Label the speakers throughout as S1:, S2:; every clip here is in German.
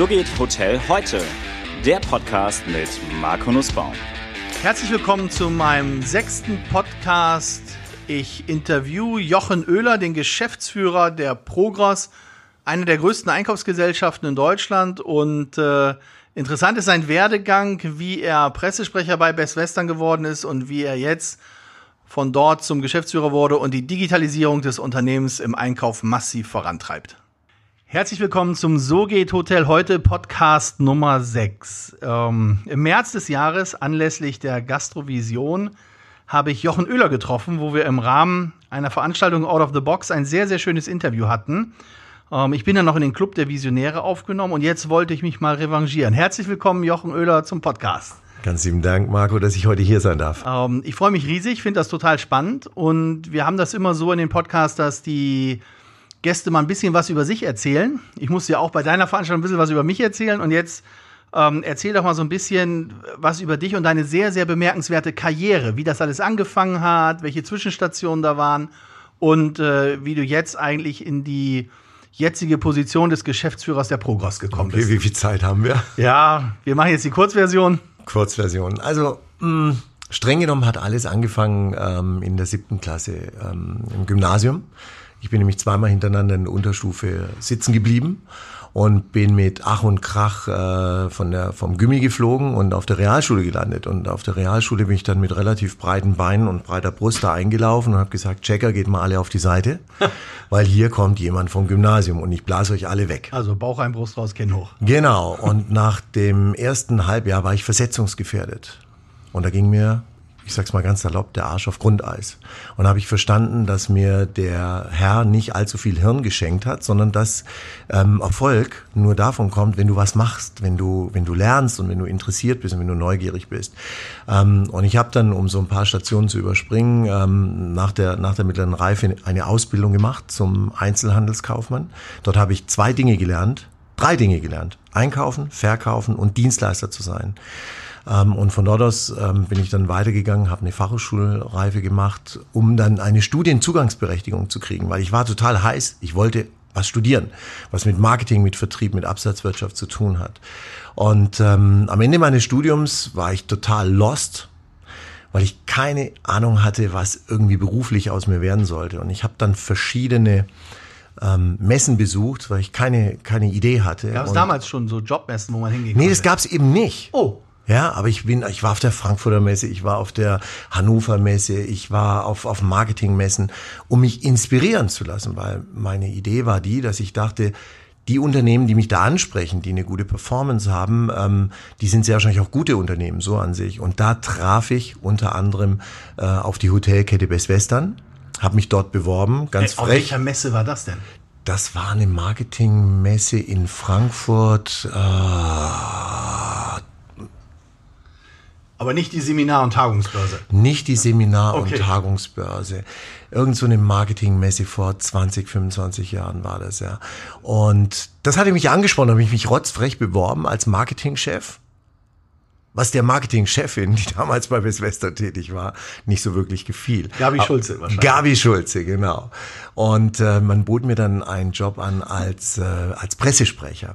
S1: So geht Hotel heute. Der Podcast mit Marco Nussbaum.
S2: Herzlich willkommen zu meinem sechsten Podcast. Ich interview Jochen Oehler, den Geschäftsführer der Progress, eine der größten Einkaufsgesellschaften in Deutschland. Und äh, interessant ist sein Werdegang, wie er Pressesprecher bei Best Western geworden ist und wie er jetzt von dort zum Geschäftsführer wurde und die Digitalisierung des Unternehmens im Einkauf massiv vorantreibt. Herzlich willkommen zum So geht Hotel heute Podcast Nummer 6. Ähm, Im März des Jahres, anlässlich der Gastrovision, habe ich Jochen Oehler getroffen, wo wir im Rahmen einer Veranstaltung Out of the Box ein sehr, sehr schönes Interview hatten. Ähm, ich bin dann noch in den Club der Visionäre aufgenommen und jetzt wollte ich mich mal revanchieren. Herzlich willkommen, Jochen Oehler, zum Podcast.
S3: Ganz lieben Dank, Marco, dass ich heute hier sein darf.
S2: Ähm, ich freue mich riesig, finde das total spannend und wir haben das immer so in den Podcasts, dass die Gäste mal ein bisschen was über sich erzählen. Ich musste ja auch bei deiner Veranstaltung ein bisschen was über mich erzählen und jetzt ähm, erzähl doch mal so ein bisschen was über dich und deine sehr, sehr bemerkenswerte Karriere, wie das alles angefangen hat, welche Zwischenstationen da waren und äh, wie du jetzt eigentlich in die jetzige Position des Geschäftsführers der Progress gekommen bist.
S3: Okay, wie viel Zeit haben wir?
S2: Ja, wir machen jetzt die Kurzversion.
S3: Kurzversion. Also, mh, streng genommen hat alles angefangen ähm, in der siebten Klasse ähm, im Gymnasium. Ich bin nämlich zweimal hintereinander in der Unterstufe sitzen geblieben und bin mit Ach und Krach äh, von der, vom Gummi geflogen und auf der Realschule gelandet. Und auf der Realschule bin ich dann mit relativ breiten Beinen und breiter Brust da eingelaufen und habe gesagt, Checker, geht mal alle auf die Seite, weil hier kommt jemand vom Gymnasium und ich blase euch alle weg.
S2: Also Bauch ein, Brust raus, Kinn hoch.
S3: Genau. Und nach dem ersten Halbjahr war ich versetzungsgefährdet. Und da ging mir ich sag's mal ganz salopp, der Arsch auf Grundeis. Und habe ich verstanden, dass mir der Herr nicht allzu viel Hirn geschenkt hat, sondern dass ähm, Erfolg nur davon kommt, wenn du was machst, wenn du, wenn du lernst und wenn du interessiert bist und wenn du neugierig bist. Ähm, und ich habe dann, um so ein paar Stationen zu überspringen, ähm, nach, der, nach der mittleren Reife eine Ausbildung gemacht zum Einzelhandelskaufmann. Dort habe ich zwei Dinge gelernt, drei Dinge gelernt. Einkaufen, verkaufen und Dienstleister zu sein. Ähm, und von dort aus ähm, bin ich dann weitergegangen, habe eine Fachhochschulreife gemacht, um dann eine Studienzugangsberechtigung zu kriegen, weil ich war total heiß. Ich wollte was studieren, was mit Marketing, mit Vertrieb, mit Absatzwirtschaft zu tun hat. Und ähm, am Ende meines Studiums war ich total lost, weil ich keine Ahnung hatte, was irgendwie beruflich aus mir werden sollte. Und ich habe dann verschiedene ähm, Messen besucht, weil ich keine, keine Idee hatte.
S2: Gab es damals schon so Jobmessen, wo man hingehen
S3: Nee, das gab es eben nicht.
S2: Oh.
S3: Ja, aber ich bin, ich war auf der Frankfurter Messe, ich war auf der Hannover Messe, ich war auf, auf Marketingmessen, um mich inspirieren zu lassen, weil meine Idee war die, dass ich dachte, die Unternehmen, die mich da ansprechen, die eine gute Performance haben, ähm, die sind sehr wahrscheinlich auch gute Unternehmen, so an sich. Und da traf ich unter anderem äh, auf die Hotelkette Best Western, habe mich dort beworben, ganz
S2: Äh,
S3: frech.
S2: Auf welcher Messe war das denn?
S3: Das war eine Marketingmesse in Frankfurt. Äh,
S2: Aber nicht die Seminar- und Tagungsbörse.
S3: nicht die Seminar-
S2: Okay.
S3: und Tagungsbörse. Irgend so eine Marketingmesse vor 20, 25 Jahren war das, ja. Und das hatte mich angesprochen, habe ich mich rotzfrech beworben als Marketingchef. Was der Marketingchefin, die damals bei Best Western tätig war, nicht so wirklich gefiel.
S2: Gabi
S3: Aber-
S2: Schulze wahrscheinlich.
S3: Gabi Schulze, genau. Und äh, man bot mir dann einen Job an als, äh, als Pressesprecher.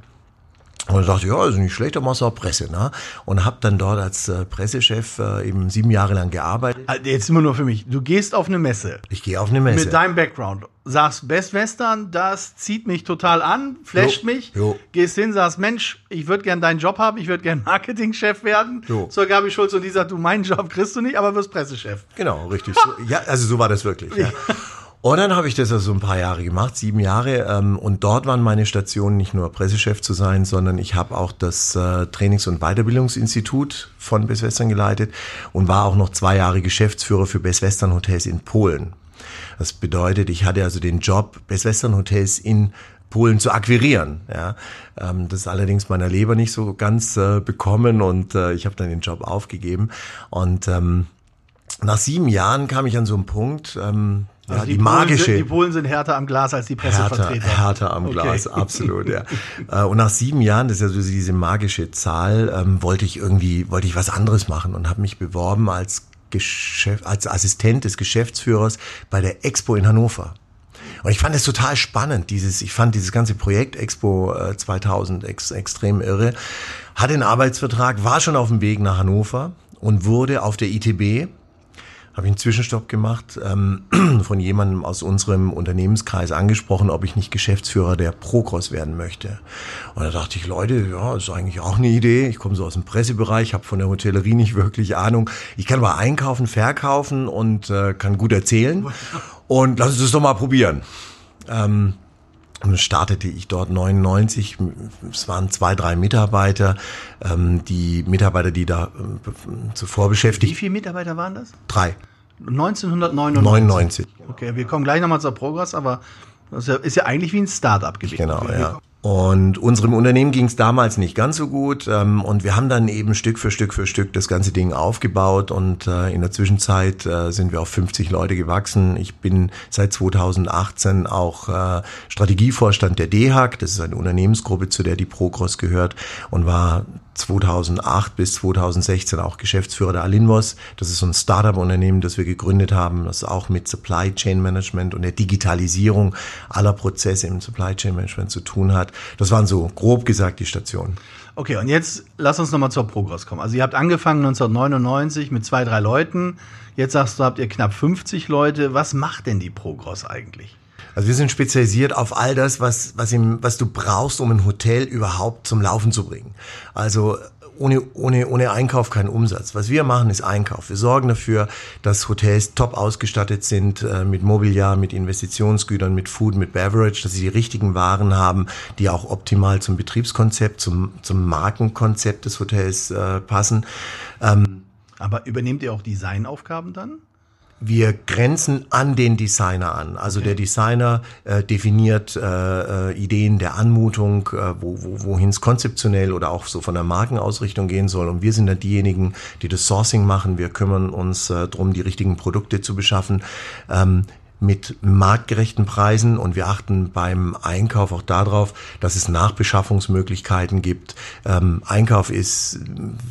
S3: Und ich dachte, ja, also nicht schlecht, dann machst du auch Presse, ne? Und habe dann dort als äh, Pressechef äh, eben sieben Jahre lang gearbeitet.
S2: Also Jetzt immer nur für mich. Du gehst auf eine Messe.
S3: Ich gehe auf eine Messe.
S2: Mit deinem Background. Sagst Best Western, das zieht mich total an, flasht
S3: Jo,
S2: mich.
S3: jo.
S2: Gehst hin, sagst, Mensch, ich würde gern deinen Job haben, ich würde gern Marketingchef werden.
S3: Jo.
S2: Zur Gabi Schulz und die sagt, du, meinen Job kriegst du nicht, aber wirst Pressechef.
S3: Genau, richtig. So, ja, also so war das wirklich. Ja. Und dann habe ich das also ein paar Jahre gemacht, sieben Jahre. Ähm, und dort waren meine Stationen nicht nur Pressechef zu sein, sondern ich habe auch das äh, Trainings- und Weiterbildungsinstitut von Best Western geleitet und war auch noch zwei Jahre Geschäftsführer für Best Western Hotels in Polen. Das bedeutet, ich hatte also den Job, Best Western Hotels in Polen zu akquirieren. Ja, ähm, das ist allerdings meiner Leber nicht so ganz äh, bekommen und äh, ich habe dann den Job aufgegeben. Und ähm, nach sieben Jahren kam ich an so einen Punkt, ähm, ja, die,
S2: Polen
S3: magische
S2: Sind, die Polen sind härter am Glas als die
S3: härter,
S2: Pressevertreter.
S3: härter am
S2: Okay.
S3: Glas, absolut, ja. Äh, und nach sieben Jahren, das ist ja so diese magische Zahl, ähm, wollte ich irgendwie, wollte ich was anderes machen und habe mich beworben als Geschäft, als Assistent des Geschäftsführers bei der Expo in Hannover. Und ich fand es total spannend, dieses, ich fand dieses ganze Projekt Expo äh, 2000 ex, extrem irre. Hatte einen Arbeitsvertrag, war schon auf dem Weg nach Hannover und wurde auf der ITB habe ich einen Zwischenstopp gemacht, ähm, von jemandem aus unserem Unternehmenskreis angesprochen, ob ich nicht Geschäftsführer der Procross werden möchte. Und da dachte ich, Leute, ja, ist eigentlich auch eine Idee. Ich komme so aus dem Pressebereich, habe von der Hotellerie nicht wirklich Ahnung. Ich kann aber einkaufen, verkaufen und äh, kann gut erzählen. Und lass uns das doch mal probieren. Ähm, startete ich dort 99. Es waren zwei, drei Mitarbeiter. Ähm, die Mitarbeiter, die da äh, zuvor beschäftigt.
S2: Wie viele Mitarbeiter waren das?
S3: Drei.
S2: 1999.
S3: 99.
S2: Okay, wir kommen gleich nochmal zur Progress, aber das ist ja, eigentlich wie ein Startup gewesen.
S3: Genau, ja. Und unserem Unternehmen ging es damals nicht ganz so gut. Ähm, und wir haben dann eben Stück für Stück für Stück das ganze Ding aufgebaut. Und äh, in der Zwischenzeit äh, sind wir auf 50 Leute gewachsen. Ich bin seit 2018 auch äh, Strategievorstand der DEHAG. Das ist eine Unternehmensgruppe, zu der die Progros gehört. Und war 2008 bis 2016 auch Geschäftsführer der Alinvos. Das ist so ein Startup-Unternehmen, das wir gegründet haben, das auch mit Supply Chain Management und der Digitalisierung aller Prozesse im Supply Chain Management zu tun hat. Das waren so grob gesagt die Stationen.
S2: Okay, und jetzt lass uns nochmal zur Progress kommen. Also ihr habt angefangen 1999 mit zwei, drei Leuten. Jetzt sagst du, habt ihr knapp 50 Leute. Was macht denn die Progress eigentlich?
S3: Also wir sind spezialisiert auf all das, was, was, im, was du brauchst, um ein Hotel überhaupt zum Laufen zu bringen. Also ohne, ohne, ohne Einkauf kein Umsatz. Was wir machen, ist Einkauf. Wir sorgen dafür, dass Hotels top ausgestattet sind äh, mit Mobiliar, mit Investitionsgütern, mit Food, mit Beverage, dass sie die richtigen Waren haben, die auch optimal zum Betriebskonzept, zum, zum Markenkonzept des Hotels äh, passen.
S2: Aber übernehmt ihr auch Designaufgaben dann?
S3: Wir grenzen an den Designer an. Also der Designer äh, definiert äh, äh, Ideen der Anmutung, äh, wo, wo, wohin es konzeptionell oder auch so von der Markenausrichtung gehen soll. Und wir sind dann diejenigen, die das Sourcing machen. Wir kümmern uns äh, darum, die richtigen Produkte zu beschaffen. Ähm, mit marktgerechten Preisen und wir achten beim Einkauf auch darauf, dass es Nachbeschaffungsmöglichkeiten gibt. Ähm, Einkauf ist,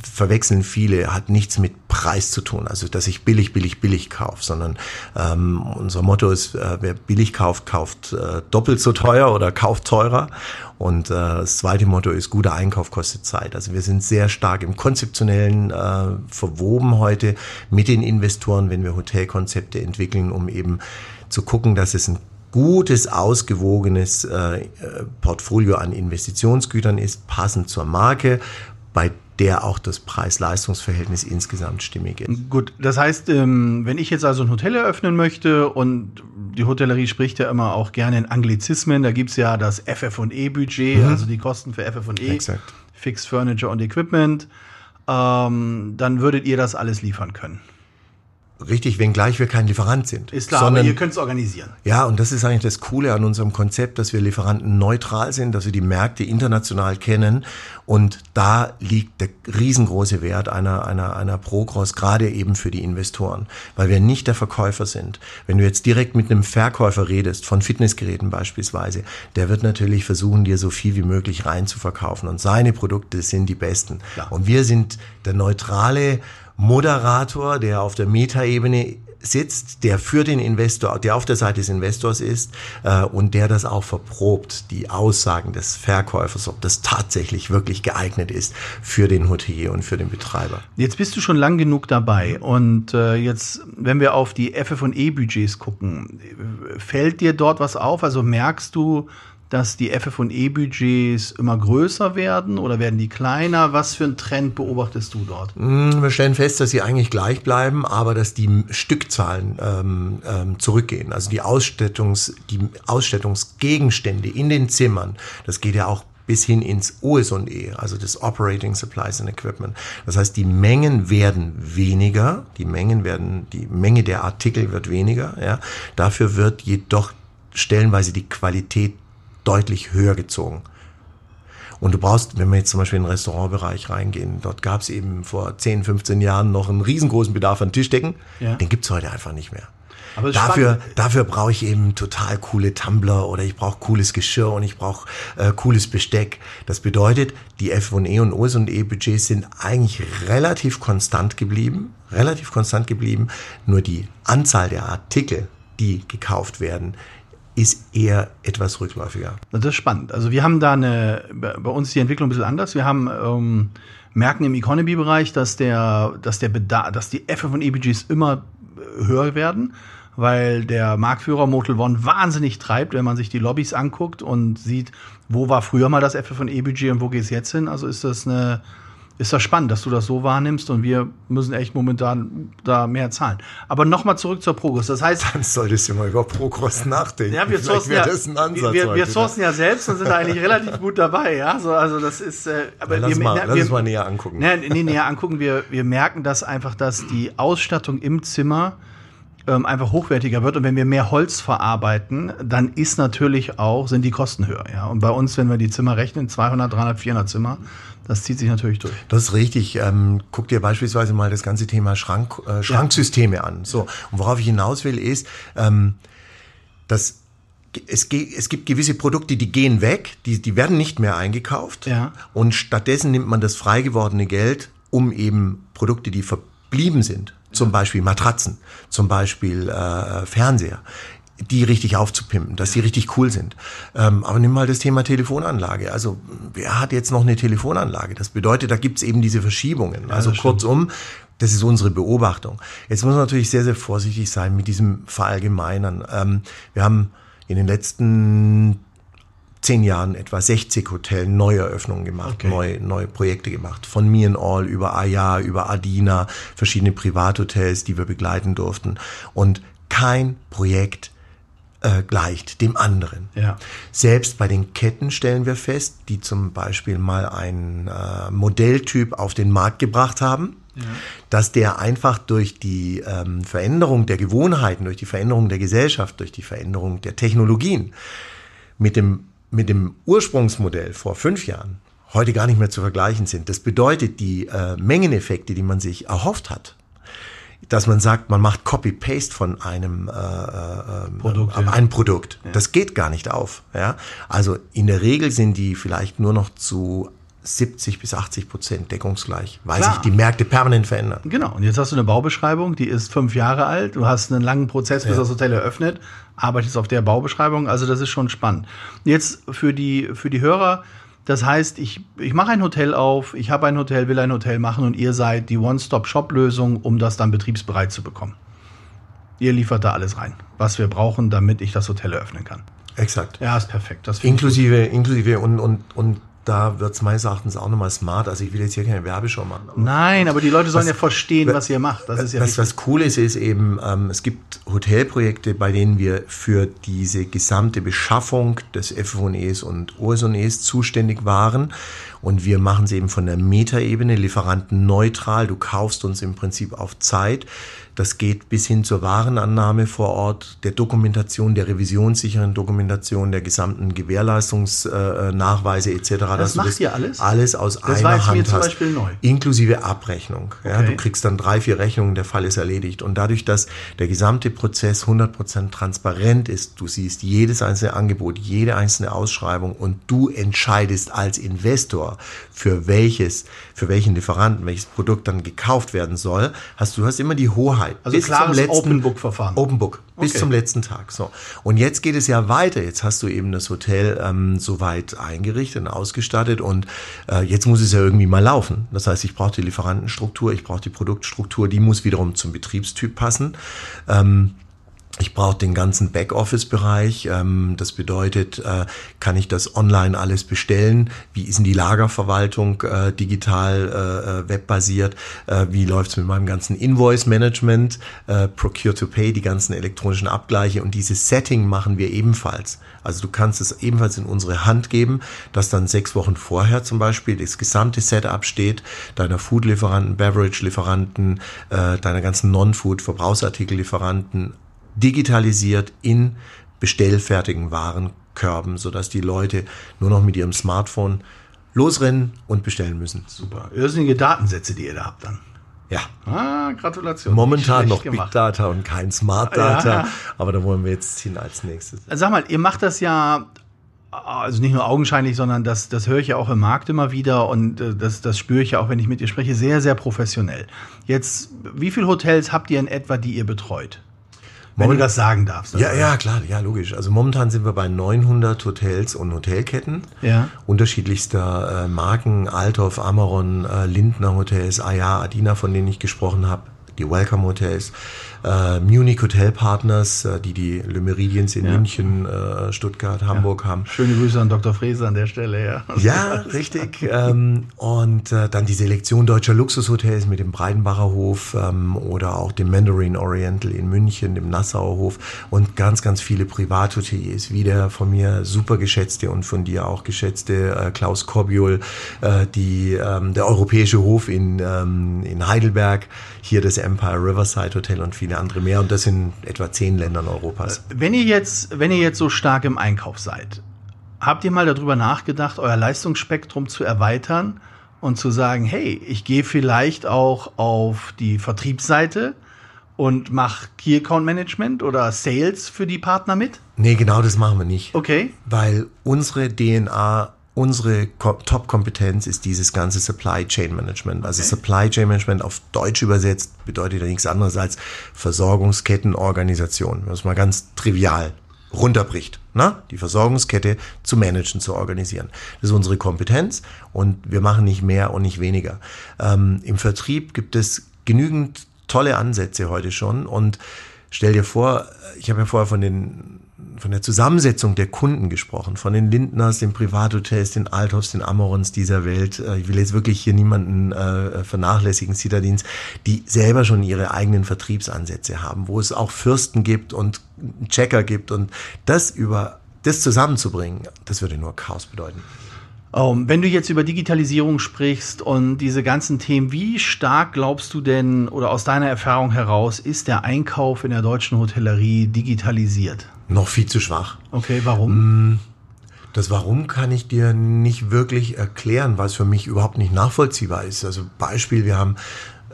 S3: verwechseln viele, hat nichts mit Preis zu tun, also dass ich billig, billig, billig kaufe, sondern ähm, unser Motto ist, äh, wer billig kauft, kauft äh, doppelt so teuer oder kauft teurer. Und äh, das zweite Motto ist, guter Einkauf kostet Zeit. Also wir sind sehr stark im Konzeptionellen äh, verwoben heute mit den Investoren, wenn wir Hotelkonzepte entwickeln, um eben zu gucken, dass es ein gutes, ausgewogenes äh, Portfolio an Investitionsgütern ist, passend zur Marke, bei der auch das Preis-Leistungs-Verhältnis insgesamt stimmig ist.
S2: Gut, das heißt, ähm, wenn ich jetzt also ein Hotel eröffnen möchte und die Hotellerie spricht ja immer auch gerne in Anglizismen, da gibt's ja das FF&E-Budget, also die Kosten für FF&E. Fixed Furniture und Equipment, ähm, dann würdet ihr das alles liefern können.
S3: Richtig, wenngleich wir kein Lieferant sind.
S2: Ist klar,
S3: sondern
S2: aber ihr könnt es organisieren.
S3: Ja, und das ist eigentlich das Coole an unserem Konzept, dass wir Lieferanten neutral sind, dass wir die Märkte international kennen. Und da liegt der riesengroße Wert einer, einer, einer Progros, gerade eben für die Investoren, weil wir nicht der Verkäufer sind. Wenn du jetzt direkt mit einem Verkäufer redest, von Fitnessgeräten beispielsweise, der wird natürlich versuchen, dir so viel wie möglich rein zu verkaufen. Und seine Produkte sind die besten.
S2: Klar.
S3: Und wir sind der neutrale Moderator, der auf der Metaebene sitzt, der für den Investor, der auf der Seite des Investors ist äh, und der das auch verprobt, die Aussagen des Verkäufers, ob das tatsächlich wirklich geeignet ist für den Hotelier und für den Betreiber.
S2: Jetzt bist du schon lang genug dabei und äh, jetzt, wenn wir auf die FF&E-Budgets gucken, fällt dir dort was auf? Also merkst du, dass die FF&E-Budgets immer größer werden oder werden die kleiner? Was für einen Trend beobachtest du dort?
S3: Mm, Wir stellen fest, dass sie eigentlich gleich bleiben, aber dass die Stückzahlen ähm, ähm, zurückgehen. Also die, Ausstattungs, die Ausstattungsgegenstände in den Zimmern, das geht ja auch bis hin ins OS&E, also das Operating Supplies and Equipment. Das heißt, die Mengen werden weniger, die Mengen werden, die Menge der Artikel wird weniger, ja. Dafür wird jedoch stellenweise die Qualität deutlich höher gezogen. Und du brauchst, wenn wir jetzt zum Beispiel in den Restaurantbereich reingehen, dort gab es eben vor 10, 15 Jahren noch einen riesengroßen Bedarf an Tischdecken.
S2: Ja.
S3: Den gibt's heute einfach nicht mehr.
S2: Aber es
S3: Dafür,
S2: spannend.
S3: dafür brauche ich eben total coole Tumbler oder ich brauche cooles Geschirr und ich brauche äh, cooles Besteck. Das bedeutet, die F&E und OS&E Budgets sind eigentlich relativ konstant geblieben, relativ konstant geblieben. Nur die Anzahl der Artikel, die gekauft werden, ist eher etwas rückläufiger.
S2: Das ist spannend. Also wir haben da eine, bei uns ist die Entwicklung ein bisschen anders. Wir haben ähm, merken im Economy-Bereich, dass der, dass der Bedarf, dass die F von EBGs immer höher werden, weil der Marktführer Motel One wahnsinnig treibt, wenn man sich die Lobbys anguckt und sieht, wo war früher mal das F von EBG und wo geht es jetzt hin. Also ist das eine ist das spannend, dass du das so wahrnimmst und wir müssen echt momentan da mehr zahlen. Aber nochmal zurück zur Progress. Das heißt.
S3: Dann solltest du mal über Progress nachdenken.
S2: Ja, wir sourcen ja, wir, wir sourcen ja selbst und sind da eigentlich relativ gut dabei. Ja, so, also das ist. Äh,
S3: aber lass, wir, mal, na, lass wir, uns mal näher angucken.
S2: Nee, nee, näher angucken. Wir, wir merken das einfach, dass die Ausstattung im Zimmer ähm, einfach hochwertiger wird. Und wenn wir mehr Holz verarbeiten, dann ist natürlich auch, sind die Kosten höher. Ja? Und bei uns, wenn wir die Zimmer rechnen, 200, 300, 400 Zimmer, das zieht sich natürlich durch.
S3: Das ist richtig. Ähm, guck dir beispielsweise mal das ganze Thema Schrank, äh, Schranksysteme ja. an. So. Und worauf ich hinaus will, ist, ähm, dass es, es gibt gewisse Produkte, die gehen weg, die, die werden nicht mehr eingekauft.
S2: Ja.
S3: Und stattdessen nimmt man das frei gewordene Geld, um eben Produkte, die verblieben sind, zum Beispiel Matratzen, zum Beispiel äh, Fernseher, die richtig aufzupimpen, dass die richtig cool sind. Ähm, aber nimm mal das Thema Telefonanlage. Also wer hat jetzt noch eine Telefonanlage? Das bedeutet, da gibt's eben diese Verschiebungen. Ja, also kurzum, das ist unsere Beobachtung. Jetzt muss man natürlich sehr, sehr vorsichtig sein mit diesem Verallgemeinern. Ähm, wir haben in den letzten zehn Jahren etwa 60 Hotel Neueröffnungen gemacht, okay. neue, neue Projekte gemacht. Von Me and All über Aya, über Adina, verschiedene Privathotels, die wir begleiten durften. Und kein Projekt äh, gleicht dem anderen.
S2: Ja.
S3: Selbst bei den Ketten stellen wir fest, die zum Beispiel mal einen äh, Modelltyp auf den Markt gebracht haben, ja. dass der einfach durch die ähm, Veränderung der Gewohnheiten, durch die Veränderung der Gesellschaft, durch die Veränderung der Technologien mit dem, mit dem Ursprungsmodell vor fünf Jahren heute gar nicht mehr zu vergleichen sind. Das bedeutet, die äh, Mengeneffekte, die man sich erhofft hat, dass man sagt, man macht Copy-Paste von einem äh, äh, Produkt, äh, ja. einem Produkt. Ja. Das geht gar nicht auf. Ja? Also in der Regel sind die vielleicht nur noch zu 70 bis 80 Prozent deckungsgleich, weil Klar. sich die Märkte permanent verändern.
S2: Genau. Und jetzt hast du eine Baubeschreibung, die ist fünf Jahre alt. Du hast einen langen Prozess, bis ja. das Hotel eröffnet, arbeitest auf der Baubeschreibung. Also das ist schon spannend. Jetzt für die, für die Hörer, das heißt, ich, ich mache ein Hotel auf, ich habe ein Hotel, will ein Hotel machen und ihr seid die One-Stop-Shop-Lösung, um das dann betriebsbereit zu bekommen. Ihr liefert da alles rein, was wir brauchen, damit ich das Hotel eröffnen kann.
S3: Exakt.
S2: Ja, ist perfekt.
S3: Das inklusive, inklusive und, und, und da wird es meines Erachtens auch nochmal smart. Also ich will jetzt hier keine Werbeshow machen.
S2: Aber Nein, aber die Leute sollen was, ja verstehen, was ihr macht.
S3: Das ist ja was, was cool ist, ist eben, ähm, es gibt Hotelprojekte, bei denen wir für diese gesamte Beschaffung des FFONEs und OSONEs zuständig waren. Und wir machen es eben von der Metaebene, Lieferanten neutral. Du kaufst uns im Prinzip auf Zeit. Das geht bis hin zur Warenannahme vor Ort, der Dokumentation, der revisionssicheren Dokumentation, der gesamten Gewährleistungsnachweise etc.
S2: Das macht ihr alles?
S3: Alles aus
S2: das
S3: einer
S2: war
S3: Hand
S2: zum Beispiel neu.
S3: Inklusive Abrechnung. Okay. Ja, du kriegst dann drei, vier Rechnungen, der Fall ist erledigt. Und dadurch, dass der gesamte Prozess 100% transparent ist, du siehst jedes einzelne Angebot, jede einzelne Ausschreibung und du entscheidest als Investor, für welches, für welchen Lieferanten, welches Produkt dann gekauft werden soll, hast du hast immer die Hoheit Sicherheit.
S2: Also bis zum letzten, Open Book Verfahren.
S3: Open Book bis okay. zum letzten Tag. So und jetzt geht es ja weiter. Jetzt hast du eben das Hotel ähm, soweit eingerichtet und ausgestattet und äh, jetzt muss es ja irgendwie mal laufen. Das heißt, ich brauche die Lieferantenstruktur, ich brauche die Produktstruktur, die muss wiederum zum Betriebstyp passen. Ähm, ich brauche den ganzen Backoffice-Bereich. Ähm, das bedeutet, äh, kann ich das online alles bestellen? Wie ist denn die Lagerverwaltung äh, digital, äh, webbasiert? Wie läuft's mit meinem ganzen Invoice-Management, Procure-to-Pay, die ganzen elektronischen Abgleiche? Und dieses Setting machen wir ebenfalls. Also du kannst es ebenfalls in unsere Hand geben, dass dann sechs Wochen vorher zum Beispiel das gesamte Setup steht, deiner Food-Lieferanten, Beverage-Lieferanten, deiner ganzen Non-Food-Verbrauchsartikel-Lieferanten, digitalisiert in bestellfertigen Warenkörben, sodass die Leute nur noch mit ihrem Smartphone losrennen und bestellen müssen.
S2: Super. Irrsinnige Datensätze, die ihr da habt dann.
S3: Ja.
S2: Ah, Gratulation.
S3: Momentan noch gemacht. Big Data und kein Smart Data, ja. aber da wollen wir jetzt hin als nächstes.
S2: Sag mal, ihr macht das ja also nicht nur augenscheinlich, sondern das, das höre ich ja auch im Markt immer wieder und äh, das, das spüre ich ja auch, wenn ich mit ihr spreche, sehr, sehr professionell. Jetzt, wie viele Hotels habt ihr in etwa, die ihr betreut? Wenn du das sagen darfst.
S3: Ja, ja, klar, ja, logisch. Also momentan sind wir bei 900 Hotels und Hotelketten.
S2: Ja.
S3: Unterschiedlichster äh, Marken, Althoff, Amaron, äh, Lindner Hotels, Aya, Adina, von denen ich gesprochen habe, die Welcome Hotels äh, Munich Hotel Partners, äh, die die Le Meridians in
S2: Ja.
S3: München, äh, Stuttgart, Hamburg haben.
S2: Schöne Grüße an Dr. Fräser an der Stelle, ja.
S3: Ja, richtig. ähm, und äh, dann die Selektion deutscher Luxushotels mit dem Breidenbacher Hof ähm, oder auch dem Mandarin Oriental in München, dem Nassauer Hof und ganz, ganz viele Privathoteliers, wie der von mir super geschätzte und von dir auch geschätzte äh, Klaus Korbiol, äh, die, ähm, der Europäische Hof in, ähm, in Heidelberg, hier das Empire Riverside Hotel und viele andere mehr. Und das in etwa zehn Ländern Europas.
S2: Wenn ihr jetzt, wenn ihr jetzt so stark im Einkauf seid, habt ihr mal darüber nachgedacht, euer Leistungsspektrum zu erweitern und zu sagen, hey, ich gehe vielleicht auch auf die Vertriebsseite und mache Key Account Management oder Sales für die Partner mit?
S3: Nee, genau das machen wir nicht.
S2: Okay.
S3: weil unsere DNA, unsere Ko- Top-Kompetenz ist dieses ganze Supply Chain Management. Also Supply Chain Management auf Deutsch übersetzt bedeutet ja nichts anderes als Versorgungskettenorganisation. Wenn man es mal ganz trivial runterbricht. Na? Die Versorgungskette zu managen, zu organisieren. Das ist unsere Kompetenz und wir machen nicht mehr und nicht weniger. Ähm, Im Vertrieb gibt es genügend tolle Ansätze heute schon und stell dir vor, ich habe ja vorher von den von der Zusammensetzung der Kunden gesprochen, von den Lindners, den Privathotels, den Althoffs, den Amorons dieser Welt. Äh, Ich will jetzt wirklich hier niemanden äh, vernachlässigen, Citadins, die selber schon ihre eigenen Vertriebsansätze haben, wo es auch Fürsten gibt und Checker gibt und das über das zusammenzubringen, das würde nur Chaos bedeuten.
S2: Ähm, wenn du jetzt über Digitalisierung sprichst und diese ganzen Themen, wie stark glaubst du denn oder aus deiner Erfahrung heraus ist der Einkauf in der deutschen Hotellerie digitalisiert?
S3: Noch viel zu schwach.
S2: Okay, warum?
S3: Das Warum kann ich dir nicht wirklich erklären, weil es für mich überhaupt nicht nachvollziehbar ist. Also Beispiel, wir haben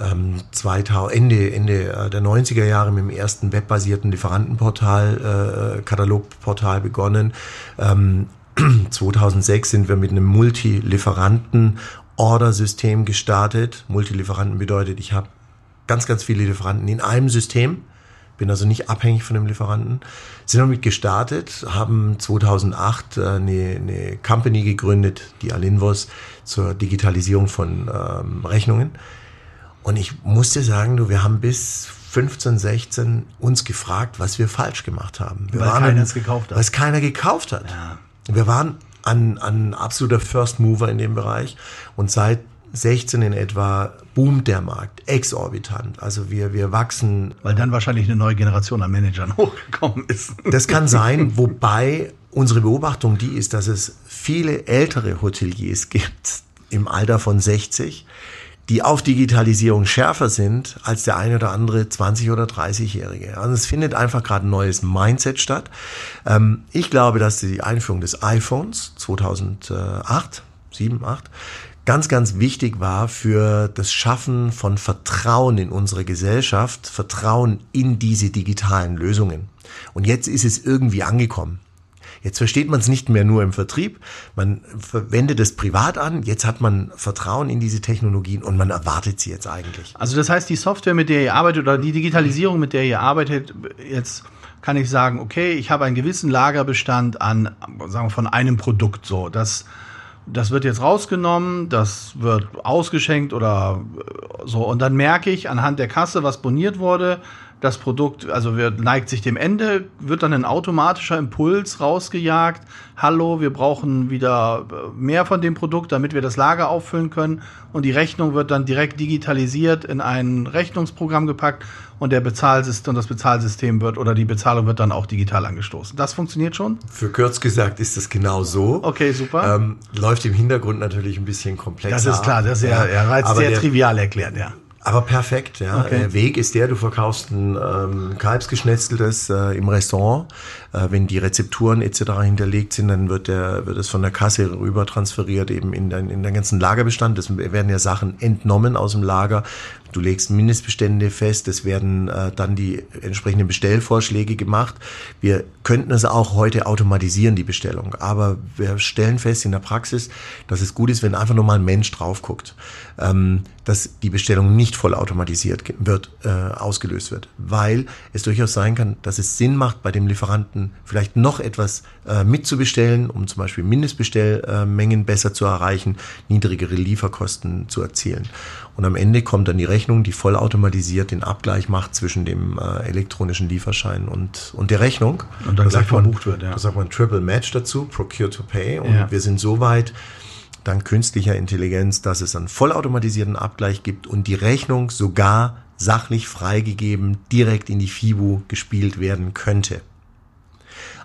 S3: ähm, 2000, Ende, Ende äh, der 90er Jahre mit dem ersten webbasierten Lieferantenportal, äh, Katalogportal begonnen. Ähm, 2006 sind wir mit einem Multilieferanten-Order-System gestartet. Multilieferanten bedeutet, ich habe ganz, ganz viele Lieferanten in einem System bin also nicht abhängig von dem Lieferanten. Sind damit gestartet, haben 2008 äh, eine, eine Company gegründet, die Alinvos, zur Digitalisierung von ähm, Rechnungen. Und ich musste sagen, du, wir haben bis 15, 16 uns gefragt, was wir falsch gemacht haben. Wir
S2: Weil
S3: waren
S2: keiner
S3: ein-
S2: es gekauft hat.
S3: Es keiner gekauft hat. Wir waren ein, ein absoluter First Mover in dem Bereich und seit 16 in etwa boomt der Markt exorbitant. Also wir, wir wachsen
S2: Weil dann wahrscheinlich eine neue Generation an Managern hochgekommen ist.
S3: das kann sein, wobei unsere Beobachtung die ist, dass es viele ältere Hoteliers gibt im Alter von 60, die auf Digitalisierung schärfer sind als der eine oder andere 20 oder 30-Jährige. Also es findet einfach gerade ein neues Mindset statt. Ähm, ich glaube, dass die Einführung des iPhones 2008, 7, 8, ganz, ganz wichtig war für das Schaffen von Vertrauen in unsere Gesellschaft, Vertrauen in diese digitalen Lösungen. Und jetzt ist es irgendwie angekommen. Jetzt versteht man es nicht mehr nur im Vertrieb, man verwendet es privat an, jetzt hat man Vertrauen in diese Technologien und man erwartet sie jetzt eigentlich.
S2: Also das heißt, die Software, mit der ihr arbeitet oder die Digitalisierung, mit der ihr arbeitet, jetzt kann ich sagen, okay, ich habe einen gewissen Lagerbestand an, sagen wir, von einem Produkt so. Das, das wird jetzt rausgenommen, das wird ausgeschenkt oder so. Und dann merke ich anhand der Kasse, was boniert wurde, das Produkt, also wird, neigt sich dem Ende, wird dann ein automatischer Impuls rausgejagt. Hallo, wir brauchen wieder äh, mehr von dem Produkt, damit wir das Lager auffüllen können. Und die Rechnung wird dann direkt digitalisiert in ein Rechnungsprogramm gepackt und der Bezahlsystem und das Bezahlsystem wird oder die Bezahlung wird dann auch digital angestoßen. Das funktioniert schon?
S3: Für kurz gesagt ist das genau so.
S2: Okay, super.
S3: Ähm, läuft im Hintergrund natürlich ein bisschen komplexer.
S2: das ist klar, das ist ja, ja,
S3: aber
S2: sehr
S3: der,
S2: trivial erklärt, ja.
S3: Aber perfekt, ja.
S2: Okay.
S3: Der Weg ist der, du verkaufst ein ähm, Kalbsgeschnetzeltes äh, im Restaurant Äh, wenn die Rezepturen etc. hinterlegt sind, dann wird, der, wird es von der Kasse rüber transferiert eben in den, in den ganzen Lagerbestand. Es werden ja Sachen entnommen aus dem Lager. Du legst Mindestbestände fest, es werden äh, dann die entsprechenden Bestellvorschläge gemacht. Wir könnten es auch heute automatisieren, die Bestellung. Aber wir stellen fest in der Praxis, dass es gut ist, wenn einfach nur mal ein Mensch drauf guckt. Ähm, dass die Bestellung nicht voll automatisiert wird, äh, ausgelöst wird. Weil es durchaus sein kann, dass es Sinn macht, bei dem Lieferanten vielleicht noch etwas äh, mitzubestellen, um zum Beispiel Mindestbestellmengen besser zu erreichen, niedrigere Lieferkosten zu erzielen. Und am Ende kommt dann die Rechnung, die vollautomatisiert den Abgleich macht zwischen dem äh, elektronischen Lieferschein und, und der Rechnung.
S2: Und dann gleich verbucht wird,
S3: ja. Da sagt man Triple Match dazu, Procure to Pay. Und ja. wir sind so weit, dank künstlicher Intelligenz, dass es einen vollautomatisierten Abgleich gibt und die Rechnung sogar sachlich freigegeben direkt in die FIBU gespielt werden könnte.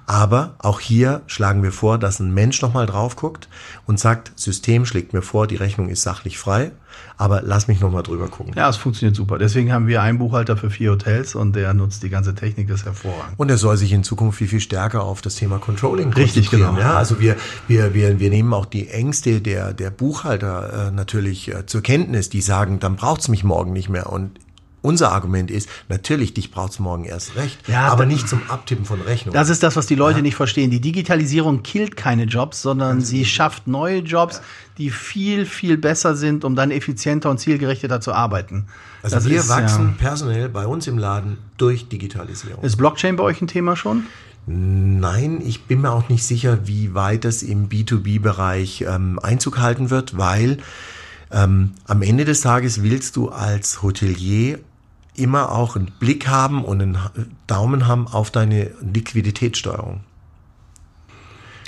S3: Aber auch hier schlagen wir vor, dass ein Mensch nochmal drauf guckt und sagt, System schlägt mir vor, die Rechnung ist sachlich frei, aber lass mich nochmal drüber gucken.
S2: Ja, es funktioniert super. Deswegen haben wir einen Buchhalter für vier Hotels und der nutzt die ganze Technik, das ist hervorragend.
S3: Und er soll sich in Zukunft viel, viel stärker auf das Thema Controlling
S2: Richtig, genau.
S3: Ja, also wir, wir, wir, wir nehmen auch die Ängste der, der Buchhalter äh, natürlich äh, zur Kenntnis, die sagen, dann braucht's mich morgen nicht mehr. Und unser Argument ist, natürlich, dich braucht es morgen erst recht, ja, aber nicht zum Abtippen von Rechnungen.
S2: Das ist das, was die Leute ja. nicht verstehen. Die Digitalisierung killt keine Jobs, sondern sie genau. schafft neue Jobs, ja. die viel, viel besser sind, um dann effizienter und zielgerichteter zu arbeiten.
S3: Also das wir ist, wachsen personell bei uns im Laden durch Digitalisierung.
S2: Ist Blockchain bei euch ein Thema schon?
S3: Nein, ich bin mir auch nicht sicher, wie weit es im B2B-Bereich ähm, Einzug halten wird, weil ähm, am Ende des Tages willst du als Hotelier immer auch einen Blick haben und einen Daumen haben auf deine Liquiditätssteuerung.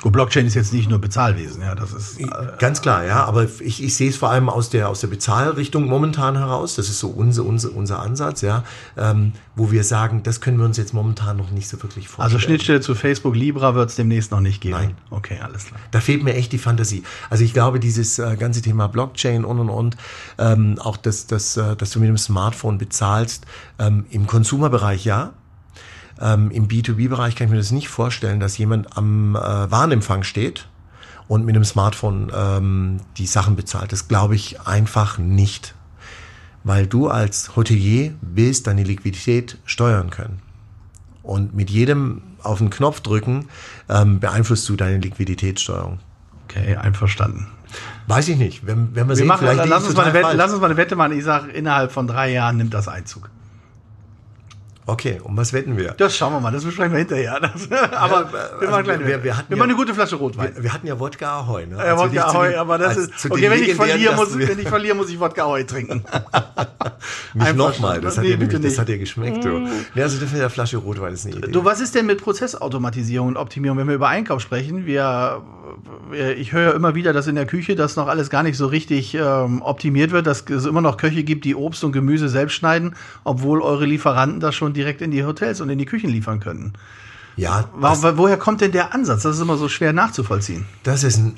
S2: Und Blockchain ist jetzt nicht nur Bezahlwesen, ja, das ist
S3: äh, ganz klar, ja, aber ich, ich sehe es vor allem aus der aus der Bezahlrichtung momentan heraus. Das ist so unser unser unser Ansatz, ja, ähm, wo wir sagen, das können wir uns jetzt momentan noch nicht so wirklich vorstellen.
S2: Also Schnittstelle zu Facebook Libra wird es demnächst noch nicht geben.
S3: Nein,
S2: okay, alles klar.
S3: Da fehlt mir echt die Fantasie. Also ich glaube, dieses äh, ganze Thema Blockchain und und und, ähm, auch das das, äh, dass du mit dem Smartphone bezahlst ähm, im Konsumerbereich ja ähm, Im B2B-Bereich kann ich mir das nicht vorstellen, dass jemand am äh, Warenempfang steht und mit einem Smartphone ähm, die Sachen bezahlt. Das glaube ich einfach nicht. Weil du als Hotelier willst deine Liquidität steuern können. Und mit jedem auf den Knopf drücken ähm, beeinflusst du deine Liquiditätssteuerung.
S2: Okay, einverstanden.
S3: Weiß ich nicht. Wenn, wenn wir, wir
S2: sehen, machen, vielleicht lass, uns mal eine Wette, lass uns mal eine Wette machen. Ich sage, innerhalb von drei Jahren nimmt das Einzug.
S3: Okay, um was wetten wir?
S2: Das schauen wir mal, das besprechen wir hinterher. Das, aber ja, wir, machen also wir, wir, hatten wir ja, eine gute Flasche Rotwein.
S3: Wir, wir hatten ja Wodka Ahoi.
S2: Ne? Ja, Wodka Ahoi, aber das ist. Okay, wenn ich, verliere, muss, wenn ich verliere, muss ich Wodka Ahoi trinken.
S3: nicht nochmal, das, nee, hat das hat dir geschmeckt. Du. Mm. Nee, also das mit der Flasche Rotwein ist eine Idee.
S2: Du, was ist denn mit Prozessautomatisierung und Optimierung, wenn wir über Einkauf sprechen? Wir, ich höre ja immer wieder, dass in der Küche das noch alles gar nicht so richtig ähm, optimiert wird, dass es immer noch Köche gibt, die Obst und Gemüse selbst schneiden, obwohl eure Lieferanten das schon direkt in die Hotels und in die Küchen liefern könnten.
S3: Ja.
S2: Warum, woher kommt denn der Ansatz? Das ist immer so schwer nachzuvollziehen.
S3: Das ist ein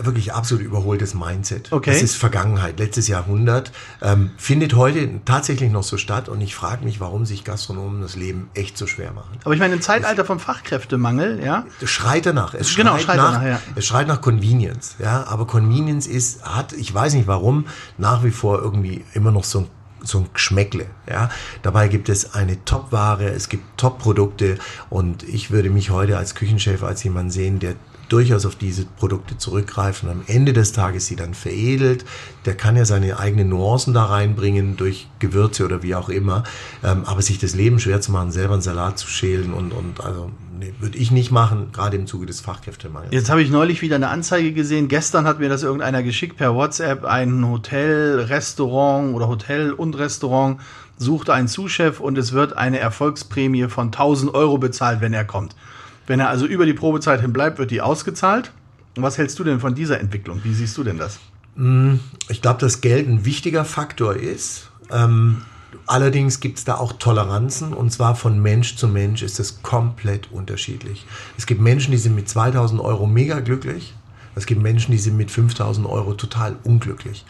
S3: wirklich absolut überholtes Mindset.
S2: Okay.
S3: Das ist Vergangenheit, letztes Jahrhundert. Ähm, findet heute tatsächlich noch so statt und ich frage mich, warum sich Gastronomen das Leben echt so schwer machen.
S2: Aber ich meine, im Zeitalter vom Fachkräftemangel, ja.
S3: Es schreit danach. Es
S2: genau,
S3: schreit, schreit nach, ja. Es schreit nach Convenience, ja. Aber Convenience ist, hat, ich weiß nicht warum, nach wie vor irgendwie immer noch so ein so ein Geschmäckle. Ja? Dabei gibt es eine Top-Ware, es gibt Top-Produkte und ich würde mich heute als Küchenchef als jemand sehen, der durchaus auf diese Produkte zurückgreifen und am Ende des Tages sie dann veredelt. Der kann ja seine eigenen Nuancen da reinbringen durch Gewürze oder wie auch immer. Ähm, aber sich das Leben schwer zu machen, selber einen Salat zu schälen und, und also nee, würde ich nicht machen, gerade im Zuge des Fachkräftemangels.
S2: Jetzt habe ich neulich wieder eine Anzeige gesehen. Gestern hat mir das irgendeiner geschickt per WhatsApp. Ein Hotel, Restaurant oder Hotel und Restaurant sucht einen Zuschef und es wird eine Erfolgsprämie von 1000 Euro bezahlt, wenn er kommt. Wenn er also über die Probezeit hin bleibt, wird die ausgezahlt. Was hältst du denn von dieser Entwicklung? Wie siehst du denn das?
S3: Hm, ich glaube, dass Geld ein wichtiger Faktor ist. Ähm, Allerdings gibt es da auch Toleranzen und zwar von Mensch zu Mensch ist es komplett unterschiedlich. Es gibt Menschen, die sind mit 2000 Euro mega glücklich. Es gibt Menschen, die sind mit 5000 Euro total unglücklich.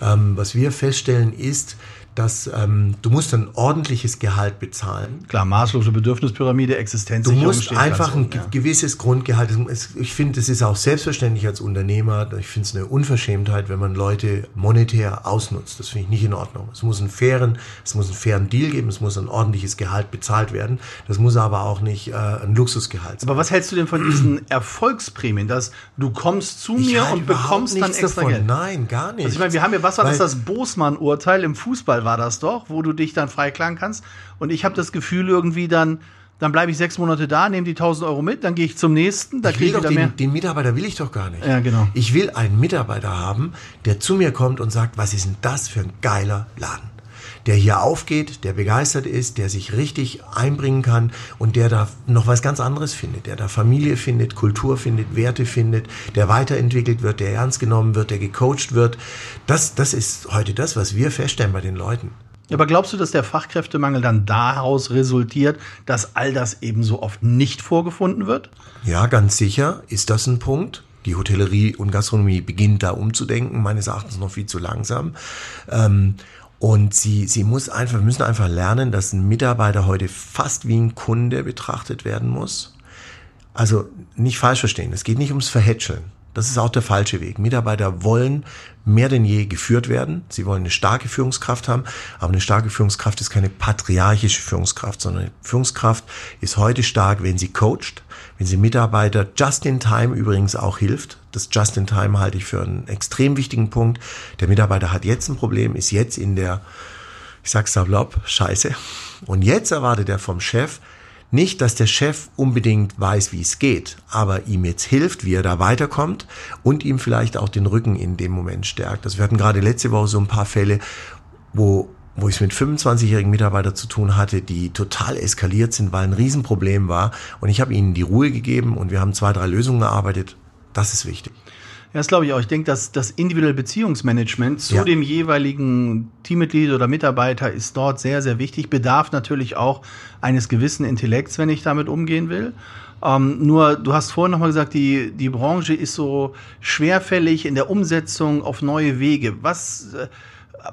S3: Ähm, was wir feststellen ist, dass ähm, du musst ein ordentliches Gehalt bezahlen.
S2: Klar, maßlose Bedürfnispyramide, Existenz.
S3: Du musst einfach ein ja. gewisses Grundgehalt. Ich finde, das ist auch selbstverständlich als Unternehmer. Ich finde es eine Unverschämtheit, wenn man Leute monetär ausnutzt. Das finde ich nicht in Ordnung. Es muss einen fairen, es muss einen fairen Deal geben. Es muss ein ordentliches Gehalt bezahlt werden. Das muss aber auch nicht äh, ein Luxusgehalt
S2: sein. Aber was hältst du denn von diesen Erfolgsprämien, dass du kommst zu mir und bekommst dann extra davon. Geld?
S3: Nein, gar nicht. Also
S2: ich meine, wir haben ja, was war das, das Bosmann-Urteil im Fußball? War das doch, wo du dich dann freiklagen kannst. Und ich habe das Gefühl irgendwie dann, dann bleibe ich sechs Monate da, nehme die 1000 Euro mit, dann gehe ich zum nächsten, da kriege ich wieder
S3: den,
S2: mehr.
S3: Den Mitarbeiter will ich doch gar nicht.
S2: Ja, genau.
S3: Ich will einen Mitarbeiter haben, der zu mir kommt und sagt, was ist denn das für ein geiler Laden? Der hier aufgeht, der begeistert ist, der sich richtig einbringen kann und der da noch was ganz anderes findet, der da Familie findet, Kultur findet, Werte findet, der weiterentwickelt wird, der ernst genommen wird, der gecoacht wird. Das, das ist heute das, was wir feststellen bei den Leuten.
S2: Aber glaubst du, dass der Fachkräftemangel dann daraus resultiert, dass all das eben so oft nicht vorgefunden wird?
S3: Ja, ganz sicher ist das ein Punkt. Die Hotellerie und Gastronomie beginnt da umzudenken, meines Erachtens noch viel zu langsam. Ähm, und sie, sie muss einfach, müssen einfach lernen, dass ein Mitarbeiter heute fast wie ein Kunde betrachtet werden muss. Also nicht falsch verstehen, es geht nicht ums Verhätscheln. Das ist auch der falsche Weg. Mitarbeiter wollen mehr denn je geführt werden. Sie wollen eine starke Führungskraft haben, aber eine starke Führungskraft ist keine patriarchische Führungskraft, sondern Führungskraft ist heute stark, wenn sie coacht, wenn sie Mitarbeiter just in time übrigens auch hilft. Das just in time halte ich für einen extrem wichtigen Punkt. Der Mitarbeiter hat jetzt ein Problem, ist jetzt in der, ich sag's salopp, scheiße. Und jetzt erwartet er vom Chef, nicht, dass der Chef unbedingt weiß, wie es geht, aber ihm jetzt hilft, wie er da weiterkommt und ihm vielleicht auch den Rücken in dem Moment stärkt. Also wir hatten gerade letzte Woche so ein paar Fälle, wo wo ich es mit 25-jährigen Mitarbeitern zu tun hatte, die total eskaliert sind, weil ein Riesenproblem war. Und ich habe ihnen die Ruhe gegeben und wir haben zwei, drei Lösungen erarbeitet. Das ist wichtig.
S2: Ja, das glaube ich auch. Ich denke, dass das individuelle Beziehungsmanagement zu ja. dem jeweiligen Teammitglied oder Mitarbeiter ist dort sehr, sehr wichtig. Bedarf natürlich auch eines gewissen Intellekts, wenn ich damit umgehen will. Ähm, nur, du hast vorhin nochmal gesagt, die, die Branche ist so schwerfällig in der Umsetzung auf neue Wege. Was, äh,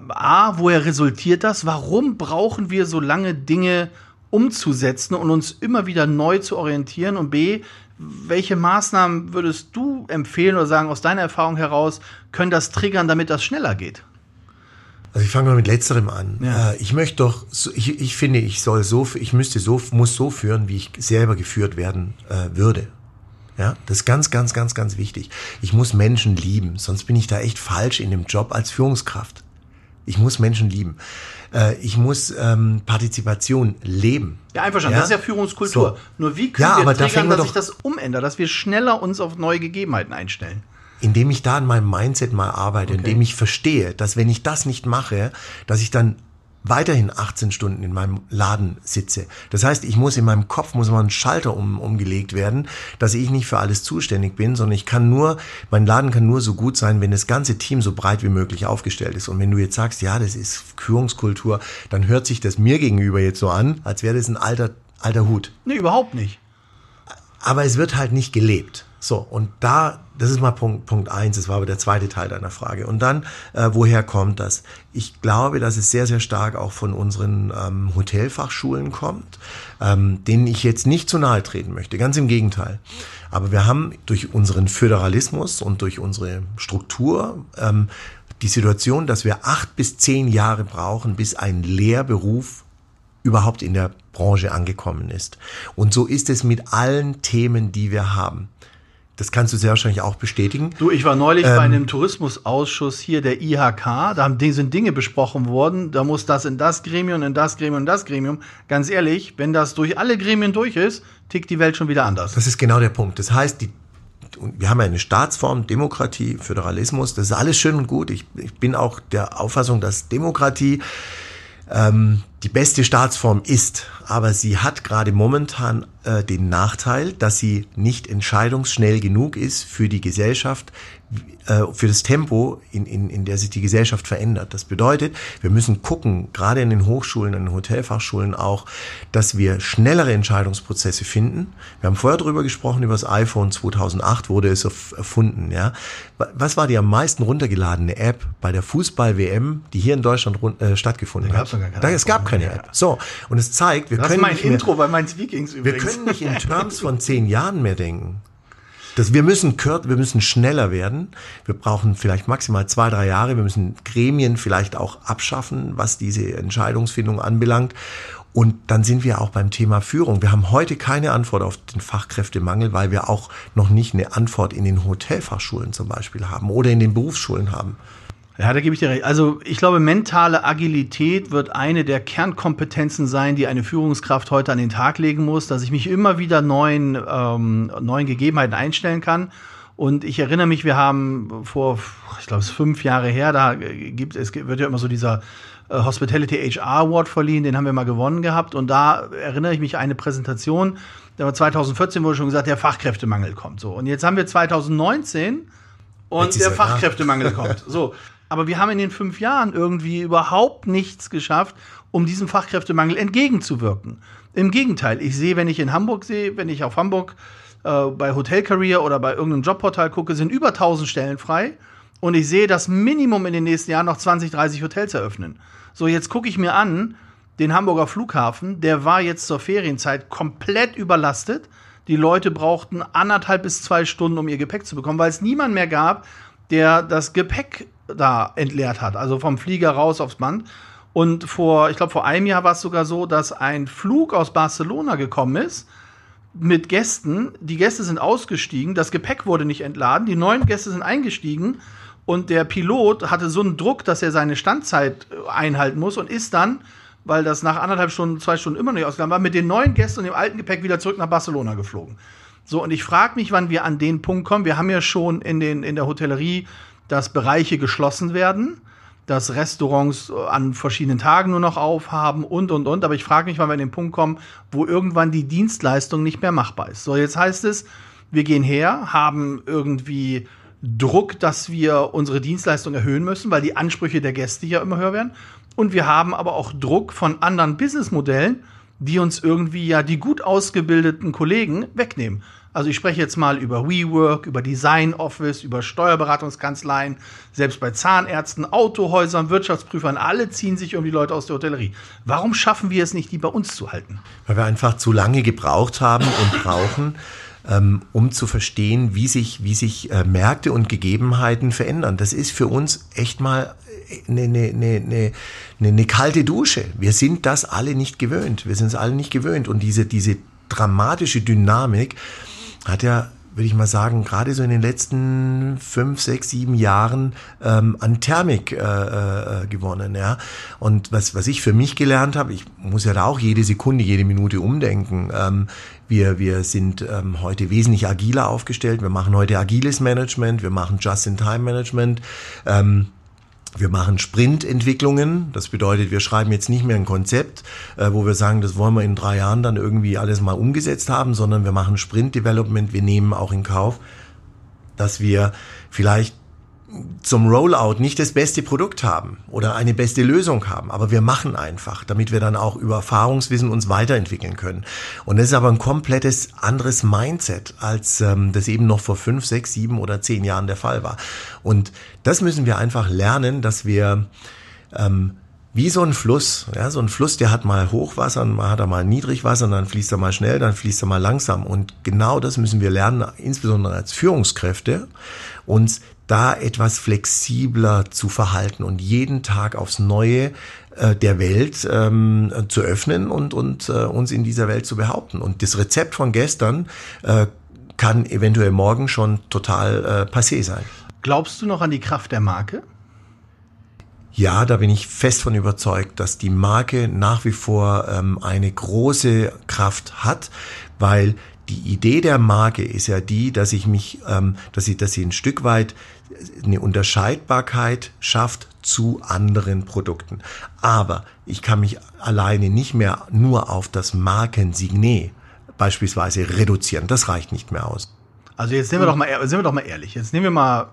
S2: A, woher resultiert das? Warum brauchen wir so lange Dinge umzusetzen und uns immer wieder neu zu orientieren? Und B, welche Maßnahmen würdest du empfehlen oder sagen, aus deiner Erfahrung heraus, können das triggern, damit das schneller geht?
S3: Also ich fange mal mit letzterem an. Ja. Äh, ich möchte doch, ich, ich finde, ich soll so, ich müsste so, muss so führen, wie ich selber geführt werden äh, würde. Ja, das ist ganz, ganz, ganz, ganz wichtig. Ich muss Menschen lieben, sonst bin ich da echt falsch in dem Job als Führungskraft. Ich muss Menschen lieben. Äh, ich muss ähm, Partizipation leben.
S2: Ja, einverstanden. Ja? Das ist ja Führungskultur. So. Nur wie können ja, wir triggern, dass sich das umändert, dass wir schneller uns auf neue Gegebenheiten einstellen?
S3: Indem ich da an meinem Mindset mal arbeite, okay. indem ich verstehe, dass wenn ich das nicht mache, dass ich dann weiterhin 18 Stunden in meinem Laden sitze. Das heißt, ich muss in meinem Kopf muss mal ein Schalter um, umgelegt werden, dass ich nicht für alles zuständig bin, sondern ich kann nur, mein Laden kann nur so gut sein, wenn das ganze Team so breit wie möglich aufgestellt ist. Und wenn du jetzt sagst, ja, das ist Führungskultur, dann hört sich das mir gegenüber jetzt so an, als wäre das ein alter, alter Hut.
S2: Nee, überhaupt nicht.
S3: Aber es wird halt nicht gelebt. So, und da, das ist mal Punkt, Punkt eins, das war aber der zweite Teil deiner Frage. Und dann, äh, woher kommt das? Ich glaube, dass es sehr, sehr stark auch von unseren ähm, Hotelfachschulen kommt, ähm, denen ich jetzt nicht zu nahe treten möchte, ganz im Gegenteil. Aber wir haben durch unseren Föderalismus und durch unsere Struktur ähm, die Situation, dass wir acht bis zehn Jahre brauchen, bis ein Lehrberuf überhaupt in der Branche angekommen ist. Und so ist es mit allen Themen, die wir haben. Das kannst du sehr wahrscheinlich auch bestätigen.
S2: Du, ich war neulich ähm, bei einem Tourismusausschuss hier der IHK. Da sind Dinge besprochen worden. Da muss das in das Gremium, in das Gremium, in das Gremium. Ganz ehrlich, wenn das durch alle Gremien durch ist, tickt die Welt schon wieder anders.
S3: Das ist genau der Punkt. Das heißt, die, wir haben ja eine Staatsform, Demokratie, Föderalismus. Das ist alles schön und gut. Ich, ich bin auch der Auffassung, dass Demokratie ähm, die beste Staatsform ist, aber sie hat gerade momentan äh, den Nachteil, dass sie nicht entscheidungsschnell genug ist für die Gesellschaft, äh, für das Tempo, in, in, in der sich die Gesellschaft verändert. Das bedeutet, wir müssen gucken, gerade in den Hochschulen, in den Hotelfachschulen auch, dass wir schnellere Entscheidungsprozesse finden. Wir haben vorher darüber gesprochen, über das iPhone 2008 wurde es erfunden. Ja, Was war die am meisten runtergeladene App bei der Fußball-WM, die hier in Deutschland äh, stattgefunden hat? Da, es gab keine App. So, und es zeigt, wir
S2: das
S3: können
S2: ist mein
S3: nicht mehr,
S2: Intro bei meinen Vikings übrigens.
S3: Wir können nicht in Terms von zehn Jahren mehr denken. Das, wir müssen kürzer, wir müssen schneller werden. Wir brauchen vielleicht maximal zwei, drei Jahre. Wir müssen Gremien vielleicht auch abschaffen, was diese Entscheidungsfindung anbelangt. Und dann sind wir auch beim Thema Führung. Wir haben heute keine Antwort auf den Fachkräftemangel, weil wir auch noch nicht eine Antwort in den Hotelfachschulen zum Beispiel haben oder in den Berufsschulen haben.
S2: Ja, da gebe ich dir recht. Also ich glaube, mentale Agilität wird eine der Kernkompetenzen sein, die eine Führungskraft heute an den Tag legen muss, dass ich mich immer wieder neuen, ähm, neuen Gegebenheiten einstellen kann. Und ich erinnere mich, wir haben vor, ich glaube, es ist fünf Jahre her, da gibt es wird ja immer so dieser äh, Hospitality HR Award verliehen, den haben wir mal gewonnen gehabt. Und da erinnere ich mich an eine Präsentation, da war 2014 wurde schon gesagt, der Fachkräftemangel kommt. So. Und jetzt haben wir 2019 und der Fachkräftemangel kommt. So. Aber wir haben in den fünf Jahren irgendwie überhaupt nichts geschafft, um diesem Fachkräftemangel entgegenzuwirken. Im Gegenteil, ich sehe, wenn ich in Hamburg sehe, wenn ich auf Hamburg äh, bei Hotel Career oder bei irgendeinem Jobportal gucke, sind über 1000 Stellen frei. Und ich sehe, dass Minimum in den nächsten Jahren noch 20, 30 Hotels eröffnen. So, jetzt gucke ich mir an, den Hamburger Flughafen, der war jetzt zur Ferienzeit komplett überlastet. Die Leute brauchten anderthalb bis zwei Stunden, um ihr Gepäck zu bekommen, weil es niemand mehr gab, der das Gepäck da entleert hat, also vom Flieger raus aufs Band. Und vor, ich glaube, vor einem Jahr war es sogar so, dass ein Flug aus Barcelona gekommen ist mit Gästen. Die Gäste sind ausgestiegen, das Gepäck wurde nicht entladen, die neuen Gäste sind eingestiegen und der Pilot hatte so einen Druck, dass er seine Standzeit äh, einhalten muss und ist dann, weil das nach anderthalb Stunden, zwei Stunden immer noch nicht ausgegangen war, mit den neuen Gästen und dem alten Gepäck wieder zurück nach Barcelona geflogen. So, und ich frage mich, wann wir an den Punkt kommen. Wir haben ja schon in, den, in der Hotellerie dass Bereiche geschlossen werden, dass Restaurants äh, an verschiedenen Tagen nur noch aufhaben und, und, und. Aber ich frage mich, wann wir an den Punkt kommen, wo irgendwann die Dienstleistung nicht mehr machbar ist. So, jetzt heißt es, wir gehen her, haben irgendwie Druck, dass wir unsere Dienstleistung erhöhen müssen, weil die Ansprüche der Gäste ja immer höher werden. Und wir haben aber auch Druck von anderen Businessmodellen, die uns irgendwie ja die gut ausgebildeten Kollegen wegnehmen. Also ich spreche jetzt mal über WeWork, über Design Office, über Steuerberatungskanzleien, selbst bei Zahnärzten, Autohäusern, Wirtschaftsprüfern, alle ziehen sich um die Leute aus der Hotellerie. Warum schaffen wir es nicht, die bei uns zu halten?
S3: Weil wir einfach zu lange gebraucht haben und brauchen. Ähm, um zu verstehen, wie sich, wie sich äh, Märkte und Gegebenheiten verändern. Das ist für uns echt mal eine, eine, eine, eine, kalte Dusche. Wir sind das alle nicht gewöhnt. Wir sind es alle nicht gewöhnt. Und diese, diese dramatische Dynamik, hat ja würde ich mal sagen, gerade so in den letzten fünf, sechs, sieben Jahren ähm, an Thermik äh, äh, gewonnen. Ja? Und was, was ich für mich gelernt habe, ich muss ja da auch jede Sekunde, jede Minute umdenken. Ähm, wir, wir sind ähm, heute wesentlich agiler aufgestellt. Wir machen heute agiles Management, wir machen Just-in-Time-Management. Ähm, wir machen Sprintentwicklungen. Das bedeutet, wir schreiben jetzt nicht mehr ein Konzept, äh, wo wir sagen, das wollen wir in drei Jahren dann irgendwie alles mal umgesetzt haben, sondern wir machen Sprint-Development. Wir nehmen auch in Kauf, dass wir vielleicht zum Rollout nicht das beste Produkt haben oder eine beste Lösung haben, aber wir machen einfach, damit wir dann auch über Erfahrungswissen uns weiterentwickeln können. Und das ist aber ein komplettes anderes Mindset, als ähm, das eben noch vor fünf, sechs, sieben oder zehn Jahren der Fall war. Und das müssen wir einfach lernen, dass wir ähm, wie so ein Fluss. Ja, so ein Fluss, der hat mal Hochwasser, mal hat er mal Niedrigwasser, dann fließt er mal schnell, dann fließt er mal langsam. Und genau das müssen wir lernen, insbesondere als Führungskräfte, uns da etwas flexibler zu verhalten und jeden Tag aufs Neue äh, der Welt ähm, zu öffnen und, und äh, uns in dieser Welt zu behaupten. Und das Rezept von gestern äh, kann eventuell morgen schon total äh, passé sein.
S2: Glaubst du noch an die Kraft der Marke?
S3: Ja, da bin ich fest von überzeugt, dass die Marke nach wie vor ähm, eine große Kraft hat, weil die Idee der Marke ist ja die, dass ich mich, ähm, dass sie, dass sie ein Stück weit eine Unterscheidbarkeit schafft zu anderen Produkten. Aber ich kann mich alleine nicht mehr nur auf das Markensignet beispielsweise reduzieren. Das reicht nicht mehr aus.
S2: Also jetzt nehmen wir doch mal, sind wir doch mal ehrlich. Jetzt nehmen wir mal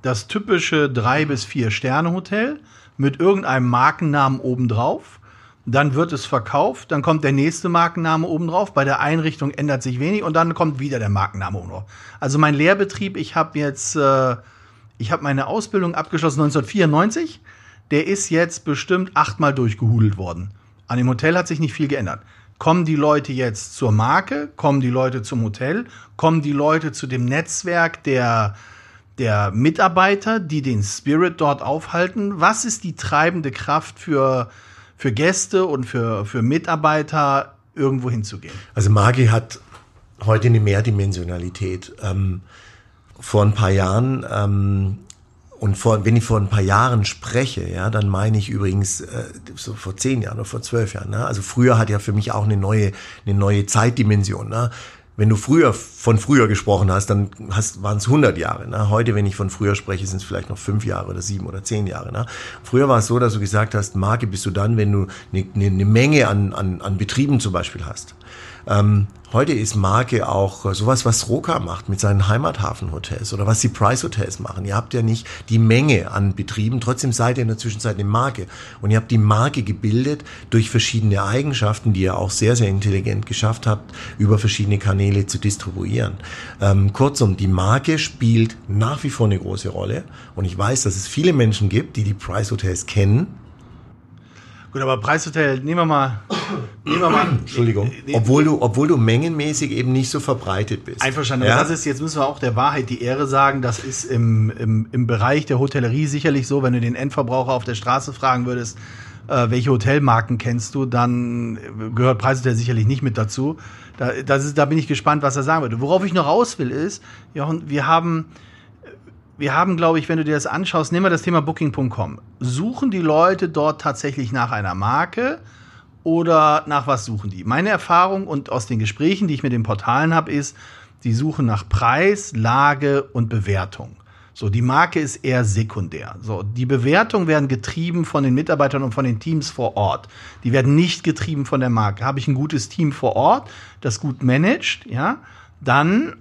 S2: das typische drei bis vier Sterne Hotel mit irgendeinem Markennamen obendrauf. Dann wird es verkauft, dann kommt der nächste Markenname obendrauf. Bei der Einrichtung ändert sich wenig und dann kommt wieder der Markenname obendrauf. Also mein Lehrbetrieb, ich habe jetzt, äh, ich habe meine Ausbildung abgeschlossen 1994. Der ist jetzt bestimmt achtmal durchgehudelt worden. An dem Hotel hat sich nicht viel geändert. Kommen die Leute jetzt zur Marke? Kommen die Leute zum Hotel? Kommen die Leute zu dem Netzwerk der, der Mitarbeiter, die den Spirit dort aufhalten? Was ist die treibende Kraft für, für Gäste und für, für Mitarbeiter, irgendwo hinzugehen?
S3: Also Magi hat heute eine Mehrdimensionalität. Ähm, vor ein paar Jahren ähm, und vor, wenn ich vor ein paar Jahren spreche, ja, dann meine ich übrigens äh, so vor zehn Jahren oder vor zwölf Jahren. Ne? Also früher hat ja für mich auch eine neue, eine neue Zeitdimension. Ne? Wenn du früher von früher gesprochen hast, dann waren es 100 Jahre. Ne? Heute, wenn ich von früher spreche, sind es vielleicht noch fünf Jahre oder sieben oder zehn Jahre. Ne? Früher war es so, dass du gesagt hast, Marke bist du dann, wenn du eine, eine, eine Menge an, an, an Betrieben zum Beispiel hast. Ähm, heute ist Marke auch sowas, was Roka macht mit seinen Heimathafenhotels oder was die Price Hotels machen. Ihr habt ja nicht die Menge an Betrieben, trotzdem seid ihr in der Zwischenzeit eine Marke. Und ihr habt die Marke gebildet durch verschiedene Eigenschaften, die ihr auch sehr, sehr intelligent geschafft habt, über verschiedene Kanäle zu distribuieren. Ähm, kurzum, die Marke spielt nach wie vor eine große Rolle. Und ich weiß, dass es viele Menschen gibt, die die Price Hotels kennen,
S2: Gut, aber Preishotel, nehmen wir mal. Nehmen wir mal
S3: Entschuldigung. Obwohl du, obwohl du mengenmäßig eben nicht so verbreitet bist.
S2: Einverstanden. Ja? Das ist, jetzt müssen wir auch der Wahrheit die Ehre sagen, das ist im, im, im Bereich der Hotellerie sicherlich so, wenn du den Endverbraucher auf der Straße fragen würdest, äh, welche Hotelmarken kennst du, dann gehört Preishotel sicherlich nicht mit dazu. Da, das ist, da bin ich gespannt, was er sagen würde. Worauf ich noch raus will, ist, Jochen, wir haben wir haben, glaube ich, wenn du dir das anschaust, nehmen wir das Thema Booking.com. Suchen die Leute dort tatsächlich nach einer Marke oder nach was suchen die? Meine Erfahrung und aus den Gesprächen, die ich mit den Portalen habe, ist, die suchen nach Preis, Lage und Bewertung. So, die Marke ist eher sekundär. So, die Bewertungen werden getrieben von den Mitarbeitern und von den Teams vor Ort. Die werden nicht getrieben von der Marke. Habe ich ein gutes Team vor Ort, das gut managt, ja, dann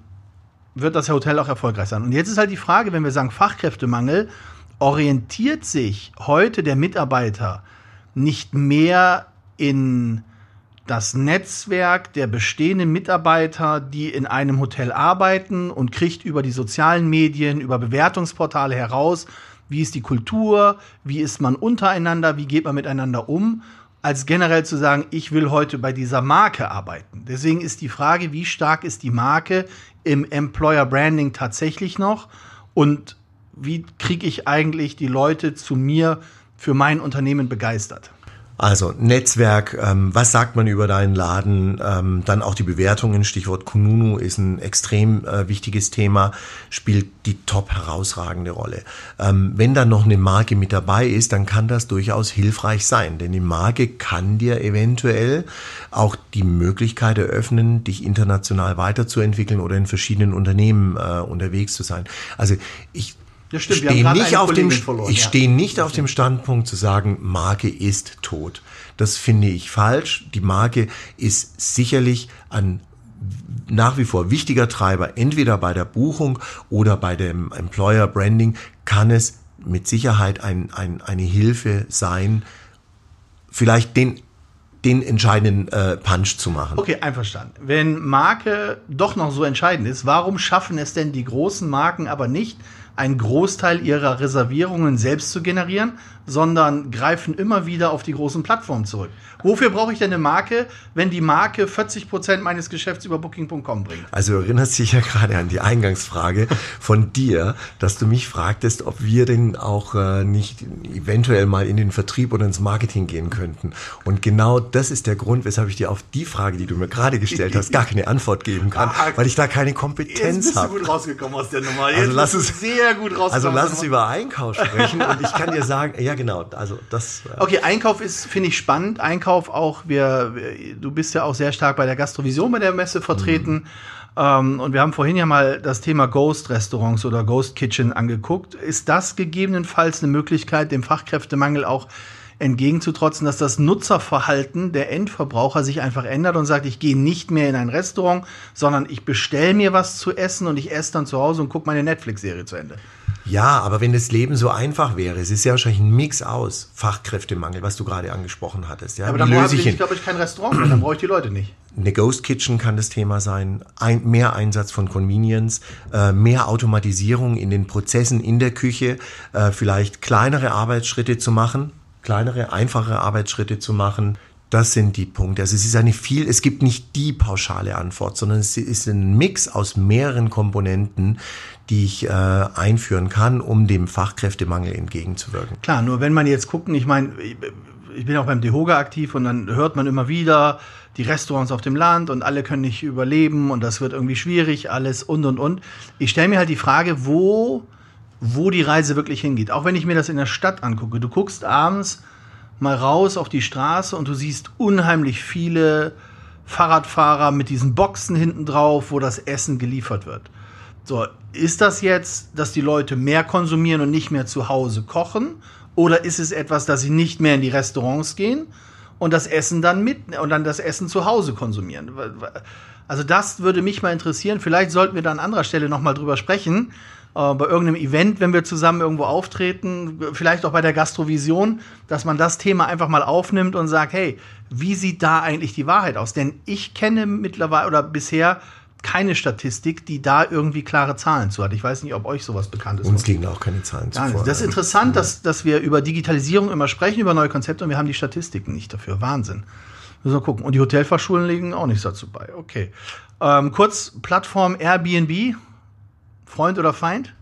S2: wird das Hotel auch erfolgreich sein. Und jetzt ist halt die Frage, wenn wir sagen Fachkräftemangel, orientiert sich heute der Mitarbeiter nicht mehr in das Netzwerk der bestehenden Mitarbeiter, die in einem Hotel arbeiten und kriegt über die sozialen Medien, über Bewertungsportale heraus, wie ist die Kultur, wie ist man untereinander, wie geht man miteinander um, als generell zu sagen, ich will heute bei dieser Marke arbeiten. Deswegen ist die Frage, wie stark ist die Marke im Employer Branding tatsächlich noch und wie kriege ich eigentlich die Leute zu mir für mein Unternehmen begeistert?
S3: Also Netzwerk, ähm, was sagt man über deinen Laden? Ähm, dann auch die Bewertungen, Stichwort Kununu ist ein extrem äh, wichtiges Thema, spielt die top herausragende Rolle. Ähm, wenn dann noch eine Marke mit dabei ist, dann kann das durchaus hilfreich sein, denn die Marke kann dir eventuell auch die Möglichkeit eröffnen, dich international weiterzuentwickeln oder in verschiedenen Unternehmen äh, unterwegs zu sein. Also ich
S2: das stimmt,
S3: stehe nicht auf dem, verloren, ich ja. stehe nicht auf dem Standpunkt zu sagen, Marke ist tot. Das finde ich falsch. Die Marke ist sicherlich ein nach wie vor wichtiger Treiber, entweder bei der Buchung oder bei dem Employer Branding, kann es mit Sicherheit ein, ein, eine Hilfe sein, vielleicht den den entscheidenden äh, Punch zu machen.
S2: Okay, einverstanden. Wenn Marke doch noch so entscheidend ist, warum schaffen es denn die großen Marken aber nicht, einen Großteil ihrer Reservierungen selbst zu generieren, sondern greifen immer wieder auf die großen Plattformen zurück. Wofür brauche ich denn eine Marke, wenn die Marke 40 Prozent meines Geschäfts über Booking.com bringt?
S3: Also du erinnerst dich ja gerade an die Eingangsfrage von dir, dass du mich fragtest, ob wir denn auch äh, nicht eventuell mal in den Vertrieb oder ins Marketing gehen könnten. Und genau das ist der Grund, weshalb ich dir auf die Frage, die du mir gerade gestellt hast, gar keine Antwort geben kann, ah, weil ich da keine Kompetenz habe. Jetzt bist
S2: du gut rausgekommen aus der Nummer.
S3: Jetzt also lass uns
S2: sehr gut rausgekommen.
S3: Also lass uns über Einkauf sprechen und ich kann dir sagen, ja genau, also das.
S2: Äh okay, Einkauf ist finde ich spannend. Einkauf auch, wir, du bist ja auch sehr stark bei der Gastrovision bei der Messe vertreten. Mhm. Ähm, und wir haben vorhin ja mal das Thema Ghost-Restaurants oder Ghost Kitchen angeguckt. Ist das gegebenenfalls eine Möglichkeit, dem Fachkräftemangel auch entgegenzutrotzen, dass das Nutzerverhalten der Endverbraucher sich einfach ändert und sagt, ich gehe nicht mehr in ein Restaurant, sondern ich bestelle mir was zu essen und ich esse dann zu Hause und gucke meine Netflix-Serie zu Ende.
S3: Ja, aber wenn das Leben so einfach wäre, es ist ja wahrscheinlich ein Mix aus Fachkräftemangel, was du gerade angesprochen hattest. Ja,
S2: aber dann brauche ich, glaube ich, kein Restaurant mehr, dann brauche ich die Leute nicht.
S3: Eine Ghost Kitchen kann das Thema sein, ein, mehr Einsatz von Convenience, äh, mehr Automatisierung in den Prozessen in der Küche, äh, vielleicht kleinere Arbeitsschritte zu machen, kleinere, einfache Arbeitsschritte zu machen. Das sind die Punkte. Also es ist eine viel, es gibt nicht die pauschale Antwort, sondern es ist ein Mix aus mehreren Komponenten, die ich äh, einführen kann, um dem Fachkräftemangel entgegenzuwirken.
S2: Klar, nur wenn man jetzt gucken, ich meine, ich bin auch beim DeHoga aktiv und dann hört man immer wieder die Restaurants auf dem Land und alle können nicht überleben und das wird irgendwie schwierig, alles und und und. Ich stelle mir halt die Frage, wo wo die Reise wirklich hingeht. Auch wenn ich mir das in der Stadt angucke. Du guckst abends mal raus auf die Straße und du siehst unheimlich viele Fahrradfahrer mit diesen Boxen hinten drauf, wo das Essen geliefert wird. So, ist das jetzt, dass die Leute mehr konsumieren und nicht mehr zu Hause kochen? Oder ist es etwas, dass sie nicht mehr in die Restaurants gehen und das Essen dann mit und dann das Essen zu Hause konsumieren? Also das würde mich mal interessieren. Vielleicht sollten wir da an anderer Stelle noch mal drüber sprechen, äh, bei irgendeinem Event, wenn wir zusammen irgendwo auftreten, vielleicht auch bei der Gastrovision, dass man das Thema einfach mal aufnimmt und sagt, hey, wie sieht da eigentlich die Wahrheit aus? Denn ich kenne mittlerweile oder bisher keine Statistik, die da irgendwie klare Zahlen zu hat. Ich weiß nicht, ob euch sowas bekannt ist.
S3: Uns liegen auch keine Zahlen zu.
S2: Das ist interessant, dass, dass wir über Digitalisierung immer sprechen, über neue Konzepte und wir haben die Statistiken nicht dafür. Wahnsinn. Müssen wir gucken. Und die Hotelfachschulen legen auch nichts dazu bei. Okay. Ähm, kurz Plattform Airbnb Freund oder Feind?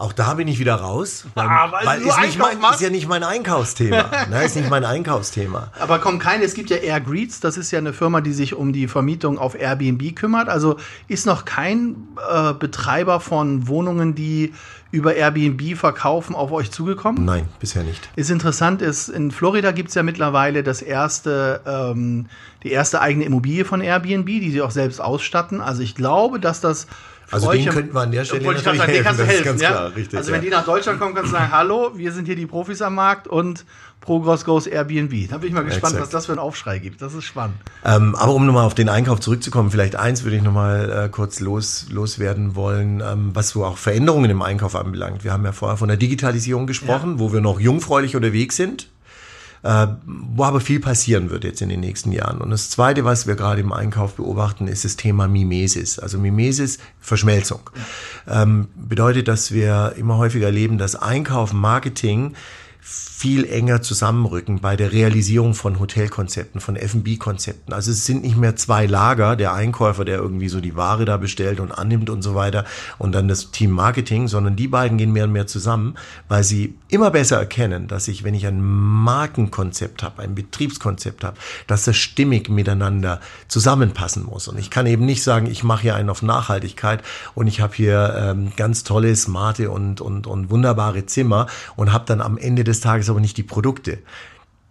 S3: Auch da bin ich wieder raus, weil, ah, weil, weil ist, nicht mein, ist, ja nicht mein Einkaufsthema. ne, ist nicht mein Einkaufsthema.
S2: Aber komm, keine, es gibt ja Air Greets, das ist ja eine Firma, die sich um die Vermietung auf Airbnb kümmert. Also ist noch kein äh, Betreiber von Wohnungen, die über Airbnb verkaufen, auf euch zugekommen?
S3: Nein, bisher nicht.
S2: Ist interessant, ist, in Florida gibt es ja mittlerweile das erste, ähm, die erste eigene Immobilie von Airbnb, die sie auch selbst ausstatten. Also ich glaube, dass das
S3: also den könnten wir an der Stelle natürlich sagen, helfen.
S2: Kannst du helfen ganz ja? klar, richtig, also wenn ja. die nach Deutschland kommen, kannst du sagen, hallo, wir sind hier die Profis am Markt und Progress Goes Airbnb. Da bin ich mal gespannt, Exakt. was das für einen Aufschrei gibt. Das ist spannend.
S3: Ähm, aber um nochmal auf den Einkauf zurückzukommen, vielleicht eins würde ich nochmal äh, kurz los, loswerden wollen, ähm, was so auch Veränderungen im Einkauf anbelangt. Wir haben ja vorher von der Digitalisierung gesprochen, ja. wo wir noch jungfräulich unterwegs sind wo aber viel passieren wird jetzt in den nächsten Jahren. Und das Zweite, was wir gerade im Einkauf beobachten, ist das Thema Mimesis. Also Mimesis, Verschmelzung. Ähm, bedeutet, dass wir immer häufiger erleben, dass Einkauf, Marketing viel enger zusammenrücken bei der Realisierung von Hotelkonzepten, von F&B-Konzepten. Also es sind nicht mehr zwei Lager, der Einkäufer, der irgendwie so die Ware da bestellt und annimmt und so weiter und dann das Team Marketing, sondern die beiden gehen mehr und mehr zusammen, weil sie immer besser erkennen, dass ich, wenn ich ein Markenkonzept habe, ein Betriebskonzept habe, dass das stimmig miteinander zusammenpassen muss. Und ich kann eben nicht sagen, ich mache hier einen auf Nachhaltigkeit und ich habe hier ähm, ganz tolle, smarte und, und, und wunderbare Zimmer und habe dann am Ende des Tages aber nicht die Produkte,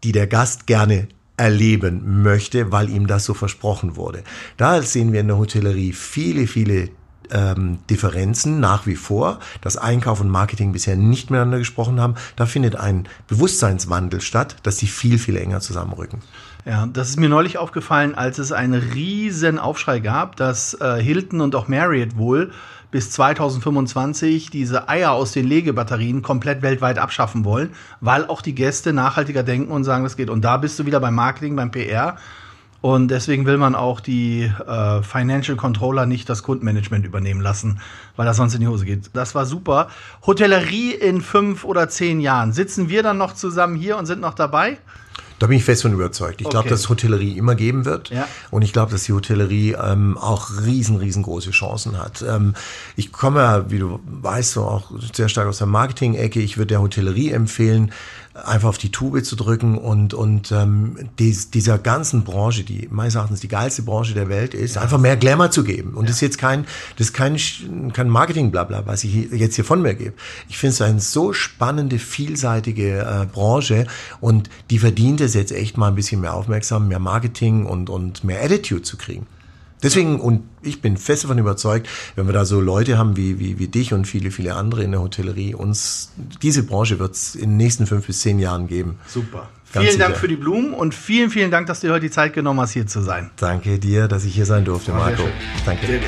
S3: die der Gast gerne erleben möchte, weil ihm das so versprochen wurde. Da sehen wir in der Hotellerie viele, viele ähm, Differenzen nach wie vor, dass Einkauf und Marketing bisher nicht miteinander gesprochen haben. Da findet ein Bewusstseinswandel statt, dass sie viel, viel enger zusammenrücken.
S2: Ja, das ist mir neulich aufgefallen, als es einen riesen Aufschrei gab, dass äh, Hilton und auch Marriott wohl bis 2025 diese Eier aus den Legebatterien komplett weltweit abschaffen wollen, weil auch die Gäste nachhaltiger denken und sagen, das geht. Und da bist du wieder beim Marketing, beim PR. Und deswegen will man auch die äh, Financial Controller nicht das Kundenmanagement übernehmen lassen, weil das sonst in die Hose geht. Das war super. Hotellerie in fünf oder zehn Jahren. Sitzen wir dann noch zusammen hier und sind noch dabei?
S3: Da bin ich fest von überzeugt. Ich okay. glaube, dass Hotellerie immer geben wird. Ja. Und ich glaube, dass die Hotellerie ähm, auch riesen, riesengroße Chancen hat. Ähm, ich komme ja, wie du weißt, so auch sehr stark aus der Marketing-Ecke. Ich würde der Hotellerie empfehlen, einfach auf die Tube zu drücken und, und ähm, dies, dieser ganzen Branche, die meines Erachtens die geilste Branche der Welt ist, ja. einfach mehr Glamour zu geben. Und ja. das ist jetzt kein, das ist kein, kein Marketing-Blabla, was ich jetzt hier von mir gebe. Ich finde es eine so spannende, vielseitige äh, Branche und die verdient es jetzt echt mal ein bisschen mehr Aufmerksamkeit, mehr Marketing und, und mehr Attitude zu kriegen. Deswegen, und ich bin fest davon überzeugt, wenn wir da so Leute haben wie, wie, wie dich und viele, viele andere in der Hotellerie, uns, diese Branche wird es in den nächsten fünf bis zehn Jahren geben.
S2: Super.
S3: Ganz
S2: vielen Dank
S3: sicher.
S2: für die Blumen und vielen, vielen Dank, dass du dir heute die Zeit genommen hast, hier zu sein.
S3: Danke dir, dass ich hier sein durfte,
S2: sehr
S3: Marco. Danke.
S2: Sehr gut.